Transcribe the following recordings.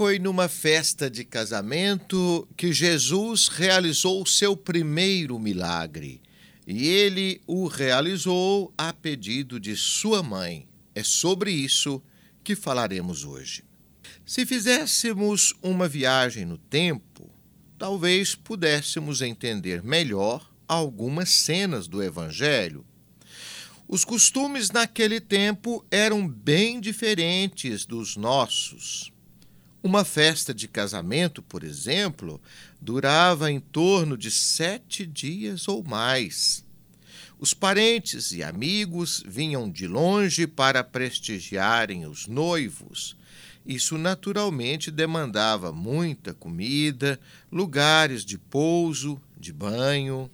Foi numa festa de casamento que Jesus realizou seu primeiro milagre. E ele o realizou a pedido de sua mãe. É sobre isso que falaremos hoje. Se fizéssemos uma viagem no tempo, talvez pudéssemos entender melhor algumas cenas do Evangelho. Os costumes naquele tempo eram bem diferentes dos nossos. Uma festa de casamento, por exemplo, durava em torno de sete dias ou mais. Os parentes e amigos vinham de longe para prestigiarem os noivos. Isso naturalmente demandava muita comida, lugares de pouso, de banho.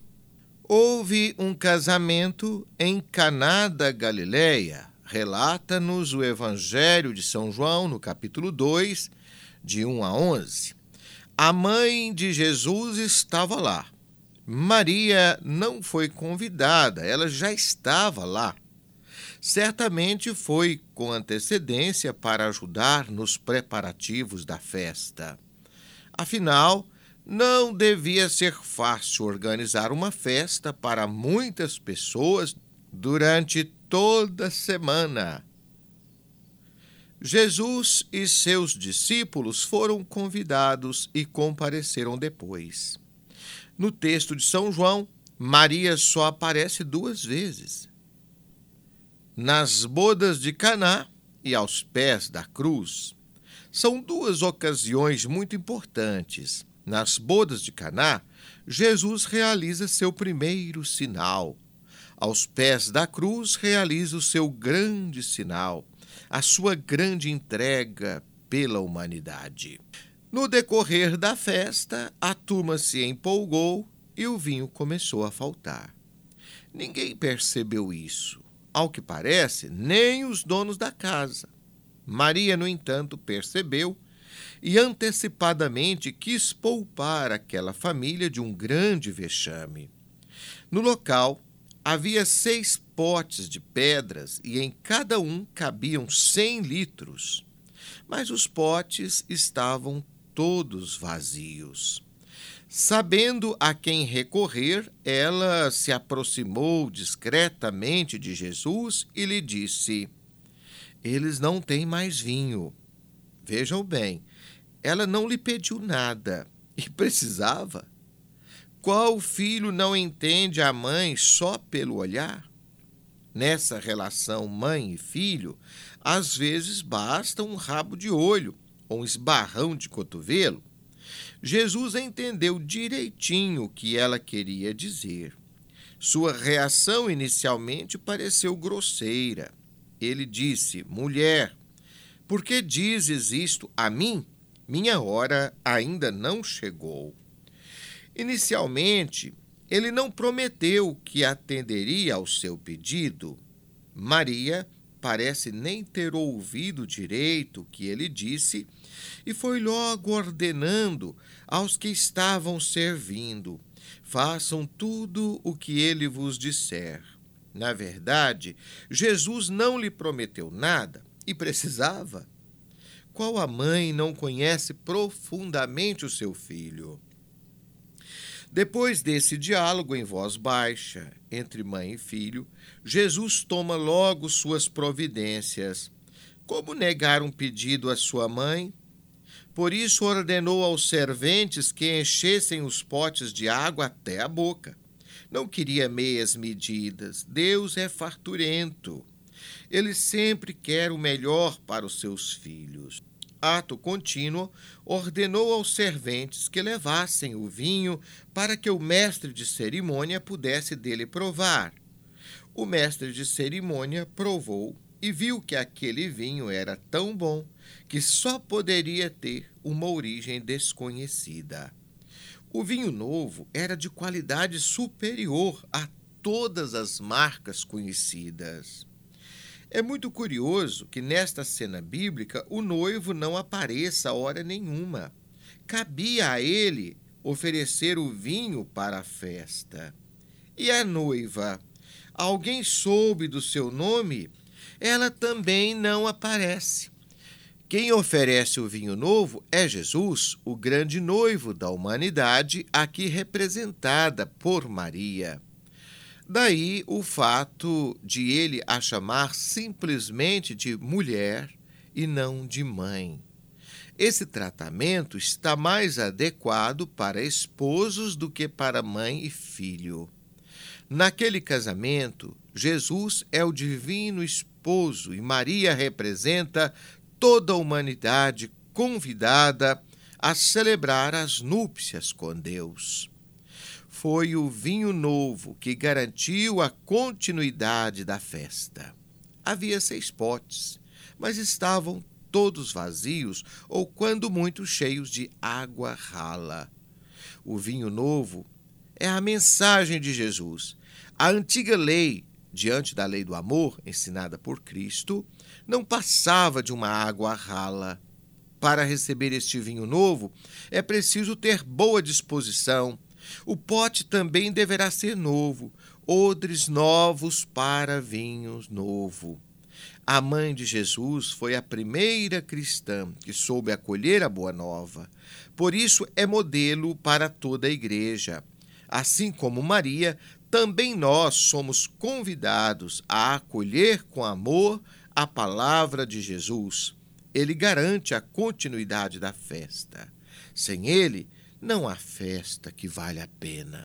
Houve um casamento em Caná da Galileia. Relata-nos o Evangelho de São João, no capítulo 2, de 1 a 11. A mãe de Jesus estava lá. Maria não foi convidada, ela já estava lá. Certamente foi com antecedência para ajudar nos preparativos da festa. Afinal, não devia ser fácil organizar uma festa para muitas pessoas durante toda a semana. Jesus e seus discípulos foram convidados e compareceram depois. No texto de São João, Maria só aparece duas vezes. Nas bodas de Caná e aos pés da cruz. São duas ocasiões muito importantes nas bodas de Caná, Jesus realiza seu primeiro sinal. Aos pés da cruz, realiza o seu grande sinal, a sua grande entrega pela humanidade. No decorrer da festa, a turma se empolgou e o vinho começou a faltar. Ninguém percebeu isso. Ao que parece, nem os donos da casa. Maria, no entanto, percebeu e antecipadamente quis poupar aquela família de um grande vexame. No local havia seis potes de pedras e em cada um cabiam cem litros, mas os potes estavam todos vazios. Sabendo a quem recorrer, ela se aproximou discretamente de Jesus e lhe disse: Eles não têm mais vinho. Vejam bem, ela não lhe pediu nada e precisava. Qual filho não entende a mãe só pelo olhar? Nessa relação mãe e filho, às vezes basta um rabo de olho ou um esbarrão de cotovelo. Jesus entendeu direitinho o que ela queria dizer. Sua reação inicialmente pareceu grosseira. Ele disse: Mulher, por que dizes isto a mim? Minha hora ainda não chegou. Inicialmente, ele não prometeu que atenderia ao seu pedido. Maria parece nem ter ouvido direito o que ele disse e foi logo ordenando aos que estavam servindo: façam tudo o que ele vos disser. Na verdade, Jesus não lhe prometeu nada e precisava qual a mãe não conhece profundamente o seu filho? Depois desse diálogo em voz baixa entre mãe e filho, Jesus toma logo suas providências. Como negar um pedido à sua mãe? Por isso ordenou aos serventes que enchessem os potes de água até a boca. Não queria meias medidas. Deus é farturento. Ele sempre quer o melhor para os seus filhos. Ato contínuo, ordenou aos serventes que levassem o vinho para que o mestre de cerimônia pudesse dele provar. O mestre de cerimônia provou e viu que aquele vinho era tão bom que só poderia ter uma origem desconhecida. O vinho novo era de qualidade superior a todas as marcas conhecidas. É muito curioso que nesta cena bíblica o noivo não apareça a hora nenhuma. Cabia a ele oferecer o vinho para a festa. E a noiva? Alguém soube do seu nome? Ela também não aparece. Quem oferece o vinho novo é Jesus, o grande noivo da humanidade, aqui representada por Maria. Daí o fato de ele a chamar simplesmente de mulher e não de mãe. Esse tratamento está mais adequado para esposos do que para mãe e filho. Naquele casamento, Jesus é o divino esposo e Maria representa toda a humanidade convidada a celebrar as núpcias com Deus. Foi o vinho novo que garantiu a continuidade da festa. Havia seis potes, mas estavam todos vazios ou, quando muito, cheios de água rala. O vinho novo é a mensagem de Jesus. A antiga lei, diante da lei do amor, ensinada por Cristo, não passava de uma água rala. Para receber este vinho novo, é preciso ter boa disposição. O pote também deverá ser novo, odres novos para vinho novo. A mãe de Jesus foi a primeira cristã que soube acolher a Boa Nova. Por isso é modelo para toda a igreja. Assim como Maria, também nós somos convidados a acolher com amor a palavra de Jesus. Ele garante a continuidade da festa. Sem ele, não há festa que vale a pena.